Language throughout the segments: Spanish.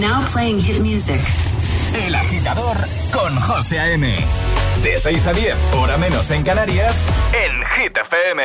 Now playing hit music. El agitador con José A.M. De 6 a 10, hora menos en Canarias, en Hit FM.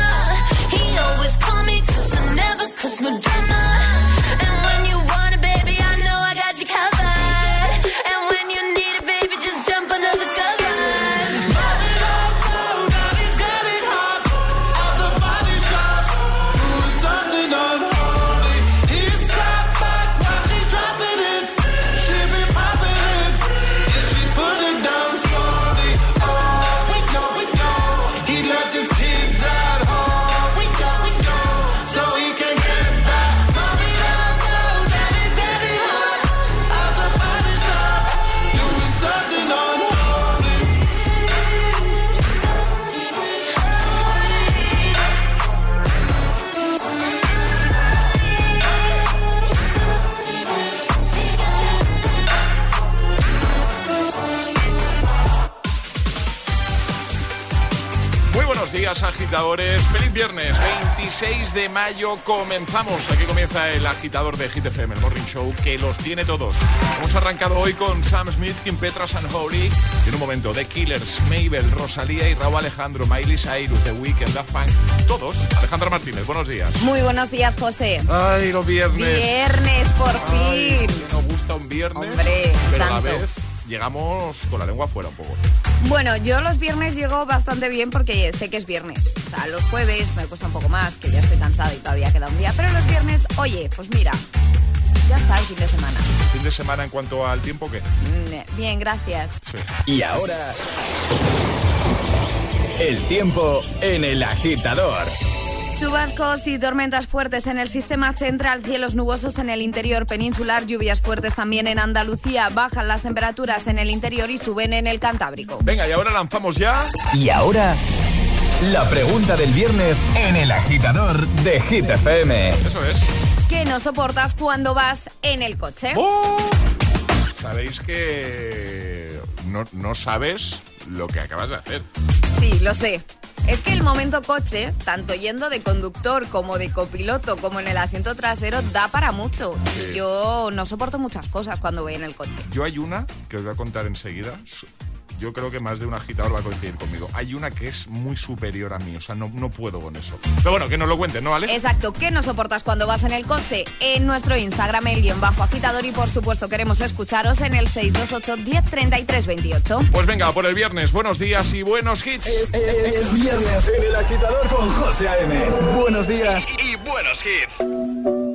26 de mayo. Comenzamos. Aquí comienza el agitador de Hit FM, el Morning Show, que los tiene todos. Hemos arrancado hoy con Sam Smith, Kim Petras and Holy. Y en un momento, The Killers, Mabel, Rosalía y Raúl Alejandro, Miley Cyrus, The Weeknd, Daft Punk. Todos. Alejandra Martínez, buenos días. Muy buenos días, José. Ay, los viernes. Viernes, por Ay, fin. que nos gusta un viernes. Hombre, pero a la vez llegamos con la lengua fuera un poco. Bueno, yo los viernes llego bastante bien porque sé que es viernes. O sea, los jueves me cuesta un poco más, que ya estoy cansada y todavía queda un día. Pero los viernes, oye, pues mira, ya está el fin de semana. Fin de semana en cuanto al tiempo, ¿qué? Mm, Bien, gracias. Sí. Y ahora, el tiempo en el agitador. Chubascos y tormentas fuertes en el sistema central, cielos nubosos en el interior peninsular, lluvias fuertes también en Andalucía, bajan las temperaturas en el interior y suben en el Cantábrico. Venga, y ahora lanzamos ya. Y ahora, la pregunta del viernes en el agitador de Hit FM. Eso es. ¿Qué no soportas cuando vas en el coche? ¡Oh! Sabéis que no, no sabes lo que acabas de hacer. Sí, lo sé. Es que el momento coche, tanto yendo de conductor como de copiloto como en el asiento trasero, da para mucho. Sí. Y yo no soporto muchas cosas cuando voy en el coche. Yo hay una que os voy a contar enseguida. Yo creo que más de un agitador va a coincidir conmigo. Hay una que es muy superior a mí, o sea, no, no puedo con eso. Pero bueno, que nos lo cuenten, ¿no, vale? Exacto, ¿qué no soportas cuando vas en el coche? En nuestro Instagram, el guion bajo agitador y por supuesto queremos escucharos en el 628 10 28. Pues venga, por el viernes. Buenos días y buenos hits. Es viernes en el agitador con José A.M. Buenos días. Y buenos hits.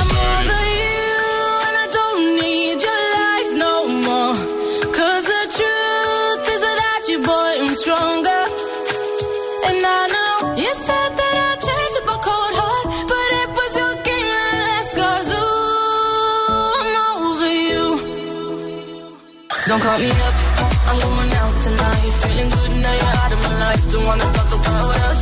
I'm over you and I don't need your lies no more. 'Cause the truth is you, boy, I'm stronger. And I know you said that I'd change up cold heart, but it was your game that I'm over you. Don't call me up. I'm going out tonight. Feeling good now you're my life. Don't wanna talk about us.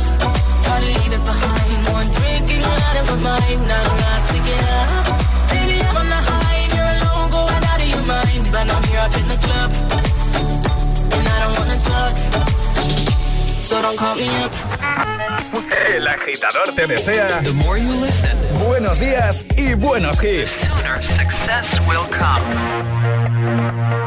Gotta leave it behind. One drink and you're out of my mind. Not enough to get up. Baby, I'm on the high and you're alone, going out of your mind. But I'm here up in the club, and I don't wanna talk. So don't call me up. El agitador te desea The more you listen, buenos días y buenos hits. sooner success will come.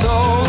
So.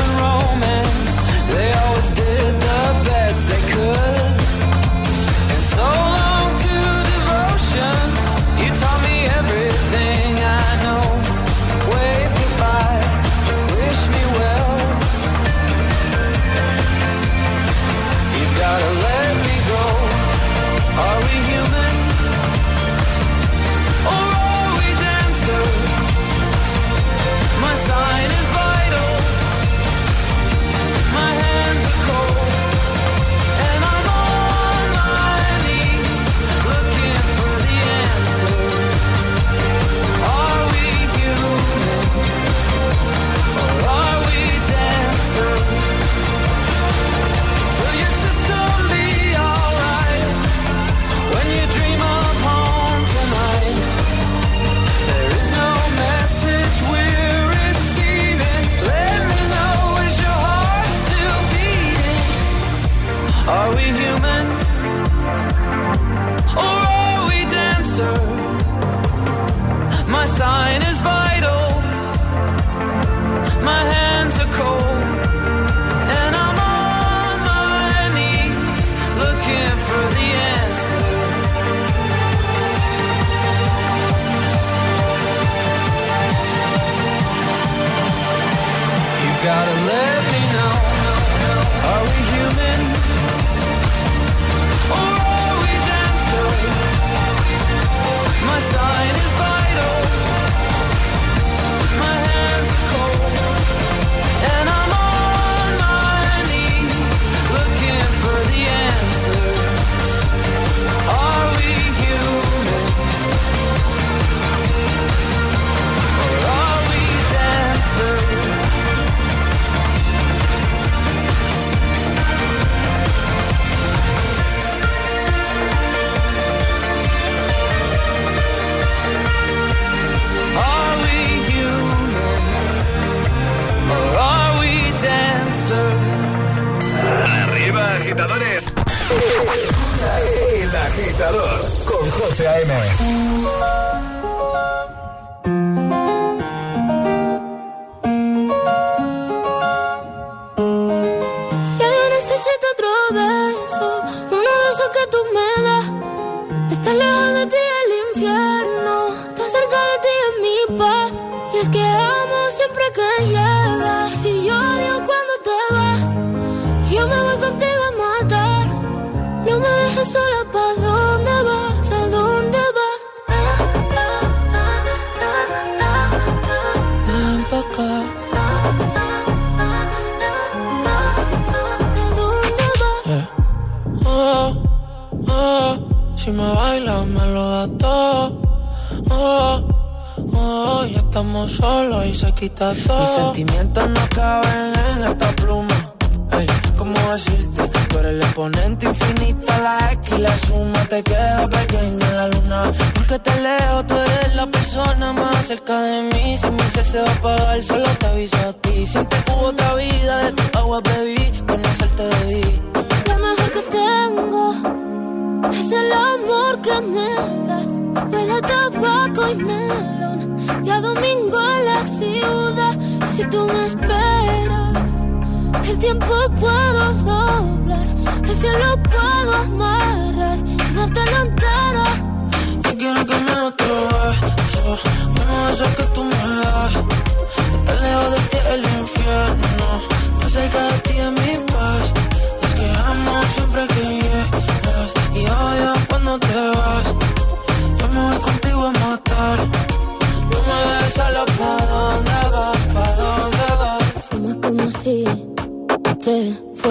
quitado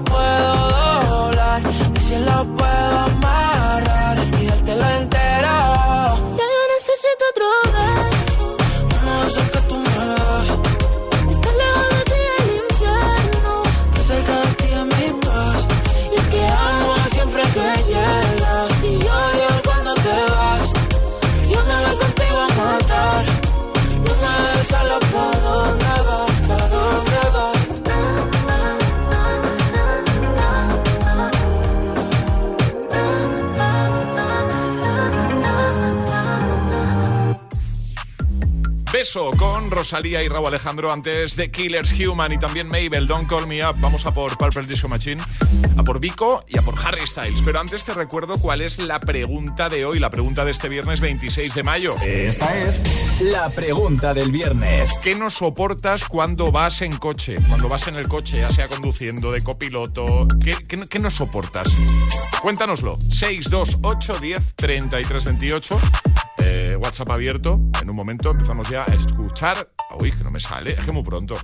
puedo doblar. Y si lo puedo Rosalía y Raúl Alejandro, antes de Killers Human y también Mabel, Don't Call Me Up. Vamos a por Purple Disco Machine, a por Vico y a por Harry Styles. Pero antes te recuerdo cuál es la pregunta de hoy, la pregunta de este viernes 26 de mayo. Eh, esta es la pregunta del viernes. ¿Qué no soportas cuando vas en coche? Cuando vas en el coche, ya sea conduciendo, de copiloto. ¿Qué, qué, no soportas? Cuéntanoslo. 628 10 WhatsApp abierto. En un momento empezamos ya a escuchar. Uy, que no me sale, es que muy pronto.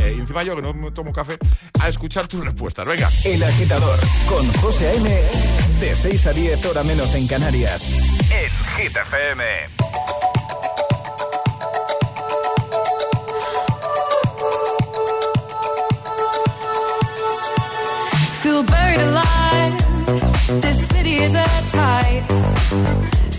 Eh, y encima yo que no me tomo café, a escuchar tus respuestas. Venga. El agitador con José A.M. De 6 a 10, hora menos en Canarias. En Hit FM. Feel buried alive. This city is at tight.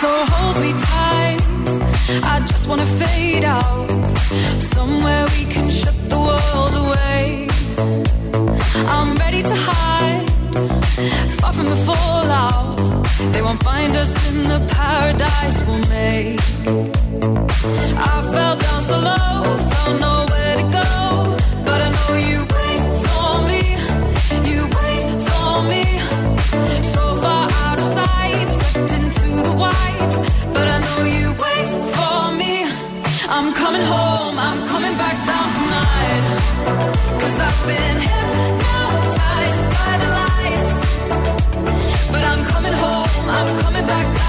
So hold me tight. I just wanna fade out. Somewhere find us in the paradise we'll make. I fell down so low, found nowhere to go.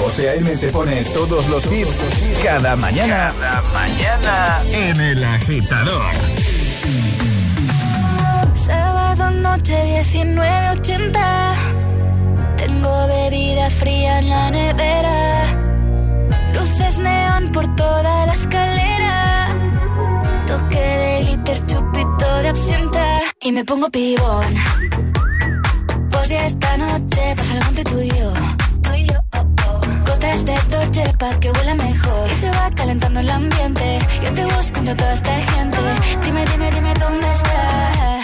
José A.M. te pone todos los hits cada mañana. Cada mañana en El Agitador. Sábado noche 19.80 Bebida fría en la nevera. Luces neón por toda la escalera. Toque de glitter, chupito de absenta. Y me pongo pibón. Pues ya esta noche pasa algo entre tú y yo. Gotas de Dolce pa' que huela mejor. Y se va calentando el ambiente. Yo te busco entre toda esta gente. Dime, dime, dime dónde está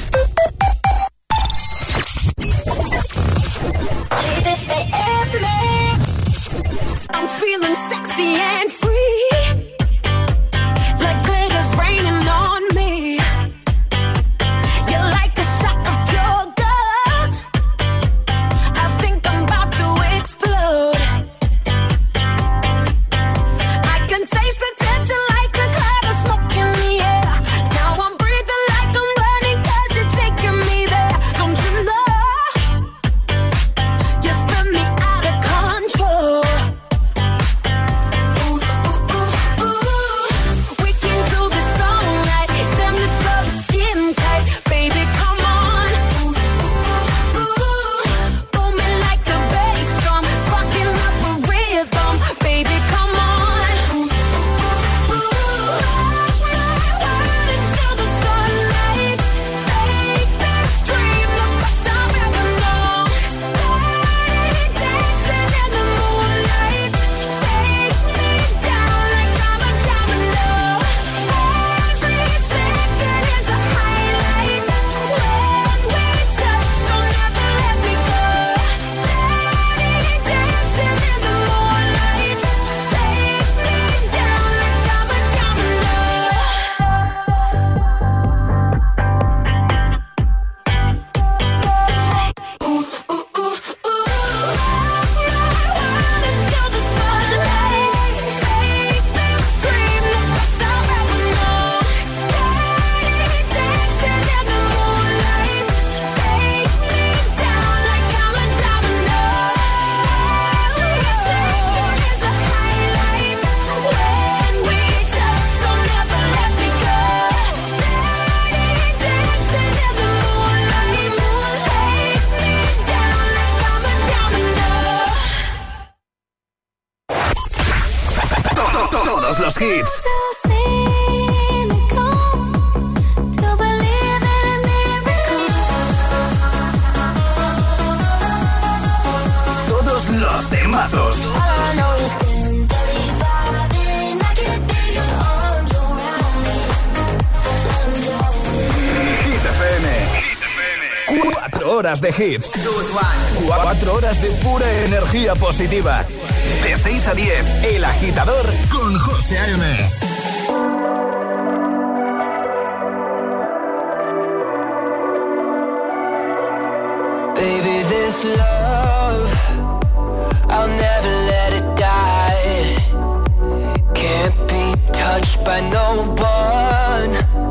Horas de hits. Cuatro horas de pura energía positiva. De 6 a 10, El Agitador con José A.M. Baby, this love, I'll never let it die. Can't be touched by no one.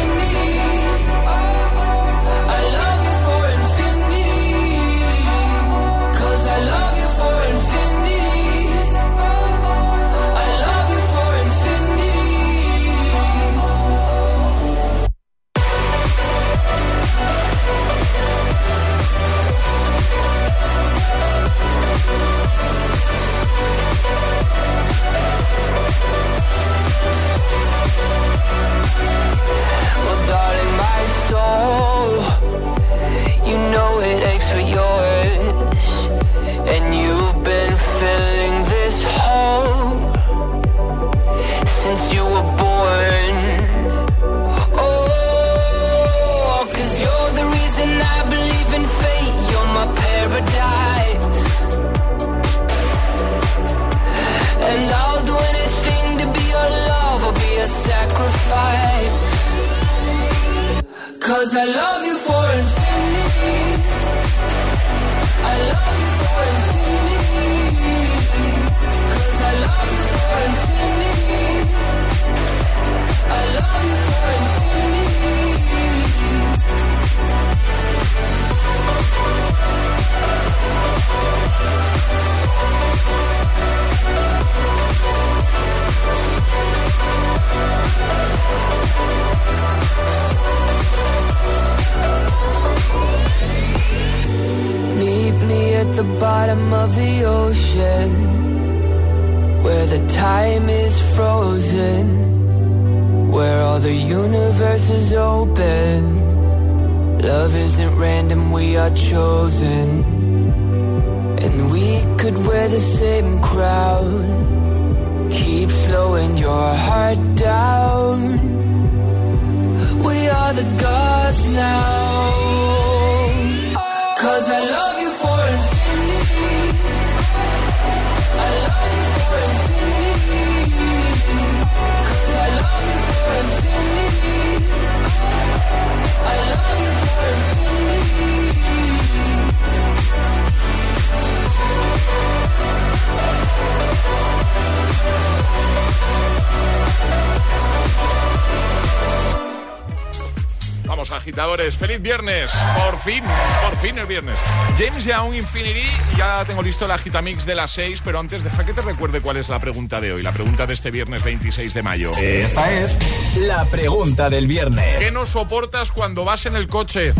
James Young Infinity, ya tengo listo el agitamix de las 6, pero antes deja que te recuerde cuál es la pregunta de hoy, la pregunta de este viernes 26 de mayo. Esta es la pregunta del viernes. ¿Qué no soportas cuando vas en el coche?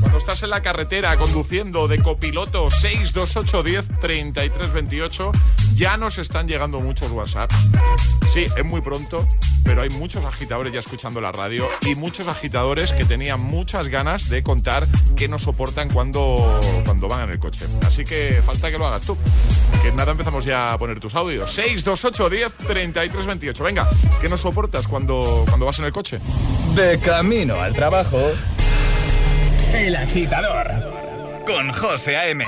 Cuando estás en la carretera conduciendo de copiloto 62810 3328, ya nos están llegando muchos WhatsApp. Sí, es muy pronto, pero hay muchos agitadores ya escuchando la radio y muchos agitadores que tenían muchas ganas de contar qué no soportan cuando, cuando van en el coche. Así que falta que lo hagas tú. Que nada empezamos ya a poner tus audios. 62810 3328. Venga, ¿qué no soportas cuando, cuando vas en el coche? De camino al trabajo. El agitador. Con José A.M.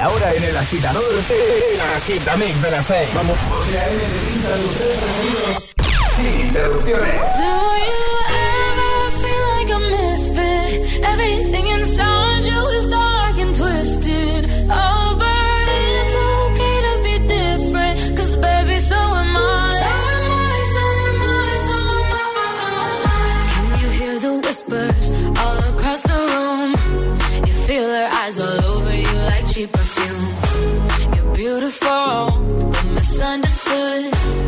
Ahora en el agitador, el agitamix de las 6. Vamos. Sin interrupciones. Do you ever feel like a misfit? Everything inside you is dark and twisted. Oh, but it's okay to be different. Cause baby, so am I. So am I, so am I, so am. Can you hear the whispers beautiful, misunderstood.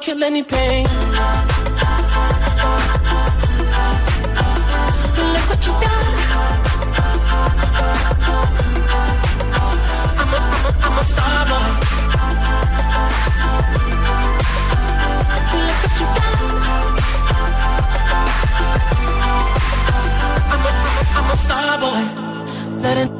Kill any pain. Look what you done. I'm a, I'm a, I'm a star boy. Look what you done. I'm a, I'm a star boy. Let it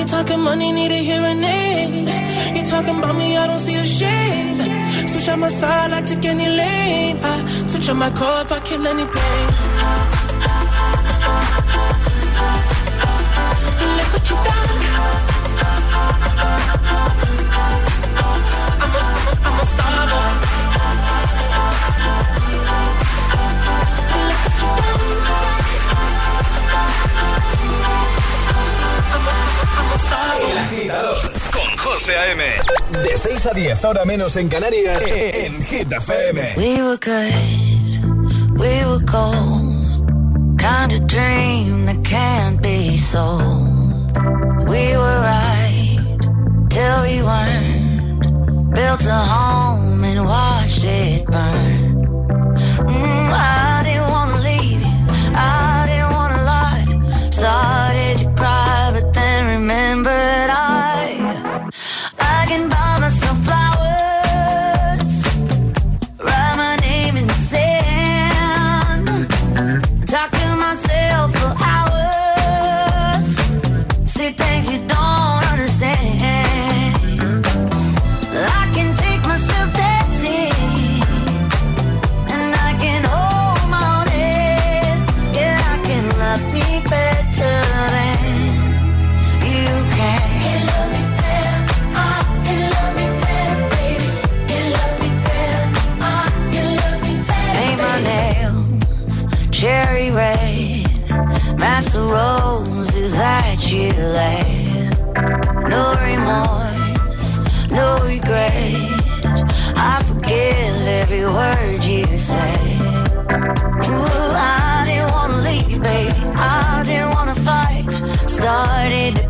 You talking money, need a hearing aid. You talking about me, I don't see a shade. Switch on my side, I take any lane. I switch on my car if I kill any pain. Look what you done. I'm a, I'm a star boy. Look what you done. El agitador con José A.M. De 6 a 10, ahora menos en Canarias, en Hit FM. We were good, we were gold. Kind of dream that can't be sold. We were right till we weren't. Built a home and watched it burn. Mm, I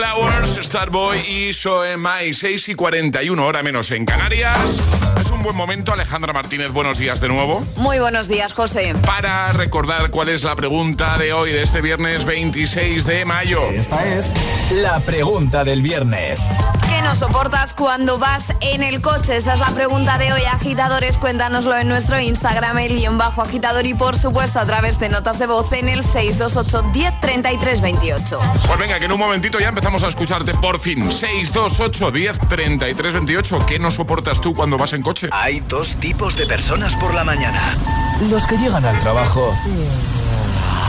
Flowers, Starboy y Soemai, 6 y 41, hora menos en Canarias. Es un buen momento, Alejandra Martínez, buenos días de nuevo. Muy buenos días, José. Para recordar cuál es la pregunta de hoy, de este viernes 26 de mayo. Esta es la pregunta del viernes. ¿Qué no soportas cuando vas en el coche? Esa es la pregunta de hoy, agitadores. Cuéntanoslo en nuestro Instagram, el guion bajo agitador y por supuesto a través de notas de voz en el 628 10 33 28. Pues venga, que en un momentito ya empezamos a escucharte por fin. 628 10 33 28. ¿Qué no soportas tú cuando vas en coche? Hay dos tipos de personas por la mañana. Los que llegan al trabajo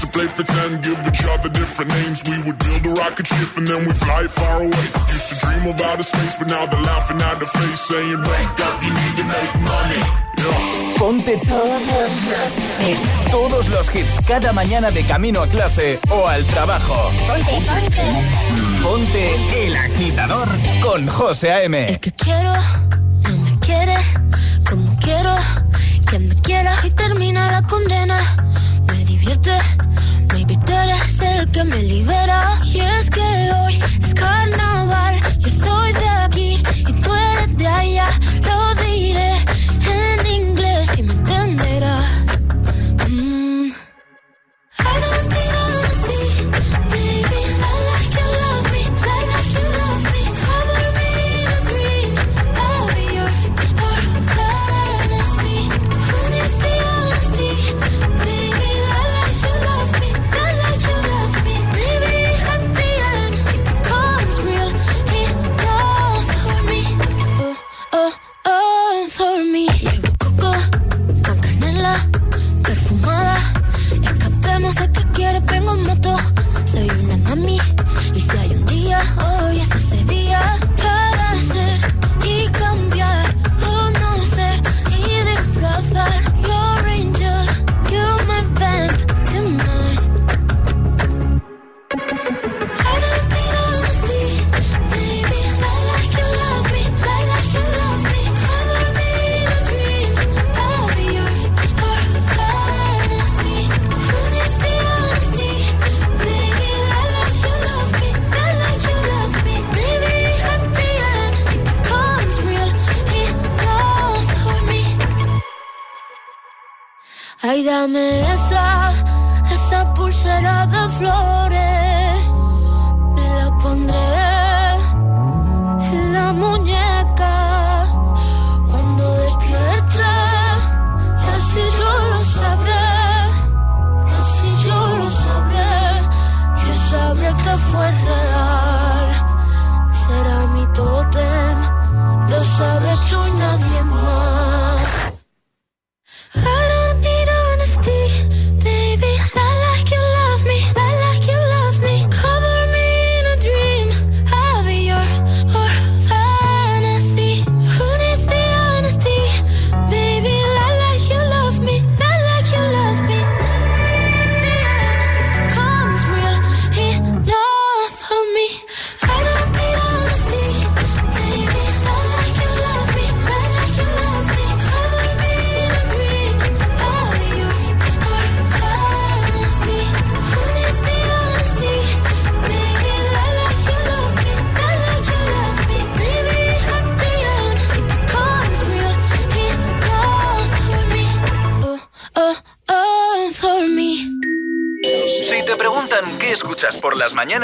Used to play pretend, give each other different names. We would build a rocket ship and then we fly far away. Used to dream of outer space, but now they're laughing at the face, saying, wake up, you need to make money. Yeah. Ponte todos los hits. Todos los hits cada mañana de camino a clase o al trabajo. Ponte, ponte. Ponte el agitador con José A.M. que quiero, no me quiere como quiero que me quiera y termina la condena. Me divierte, tú eres el que me libera. Y es que hoy es carnaval,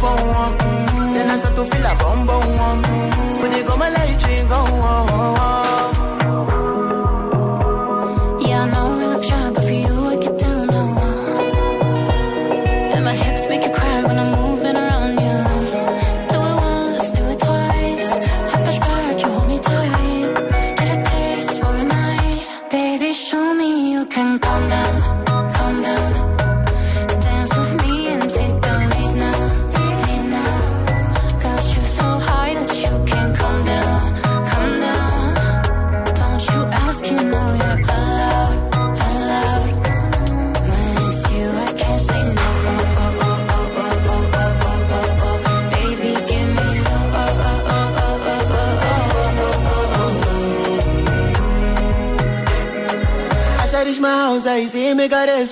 for one. Mm-hmm. Then I start to feel a bum bum one. Mm-hmm. When you go my light, you go on. Oh, oh. When I'm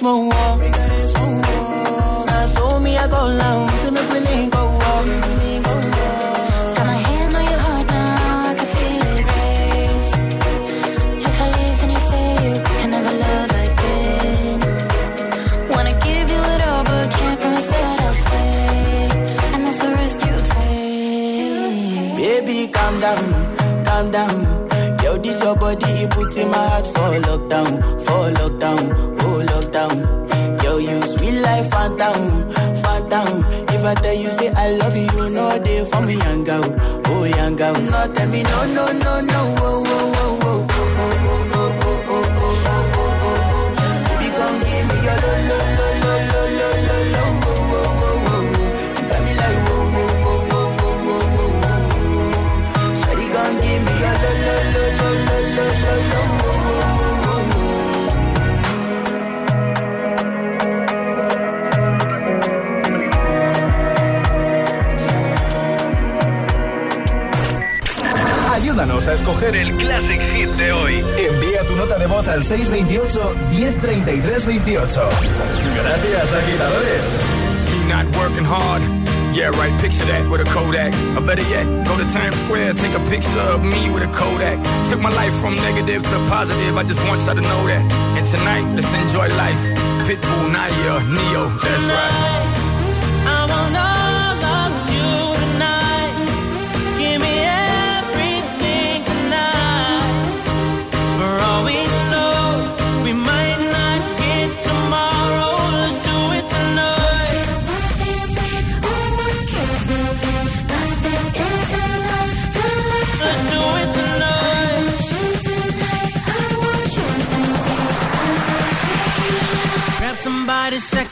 mismo Ayúdanos a escoger el Classic Hit de hoy. Envía tu nota de voz al 628-103328. Gracias, agitadores. He not working hard. Yeah, right, picture that with a Kodak. Or better yet, go to Times Square, take a picture of me with a Kodak. Took my life from negative to positive, I just want y'all to know that. And tonight, let's enjoy life. Pitbull, Nadia, Neo, that's right.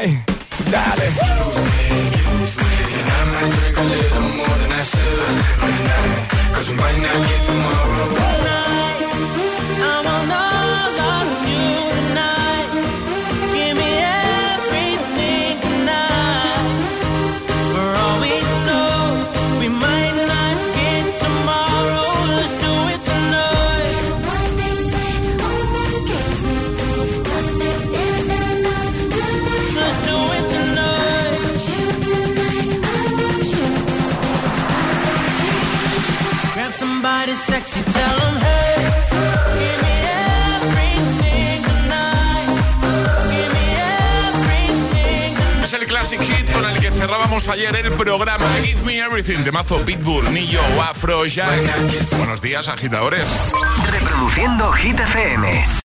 mij. Buenos días, agitadores. Reproduciendo Hit FM.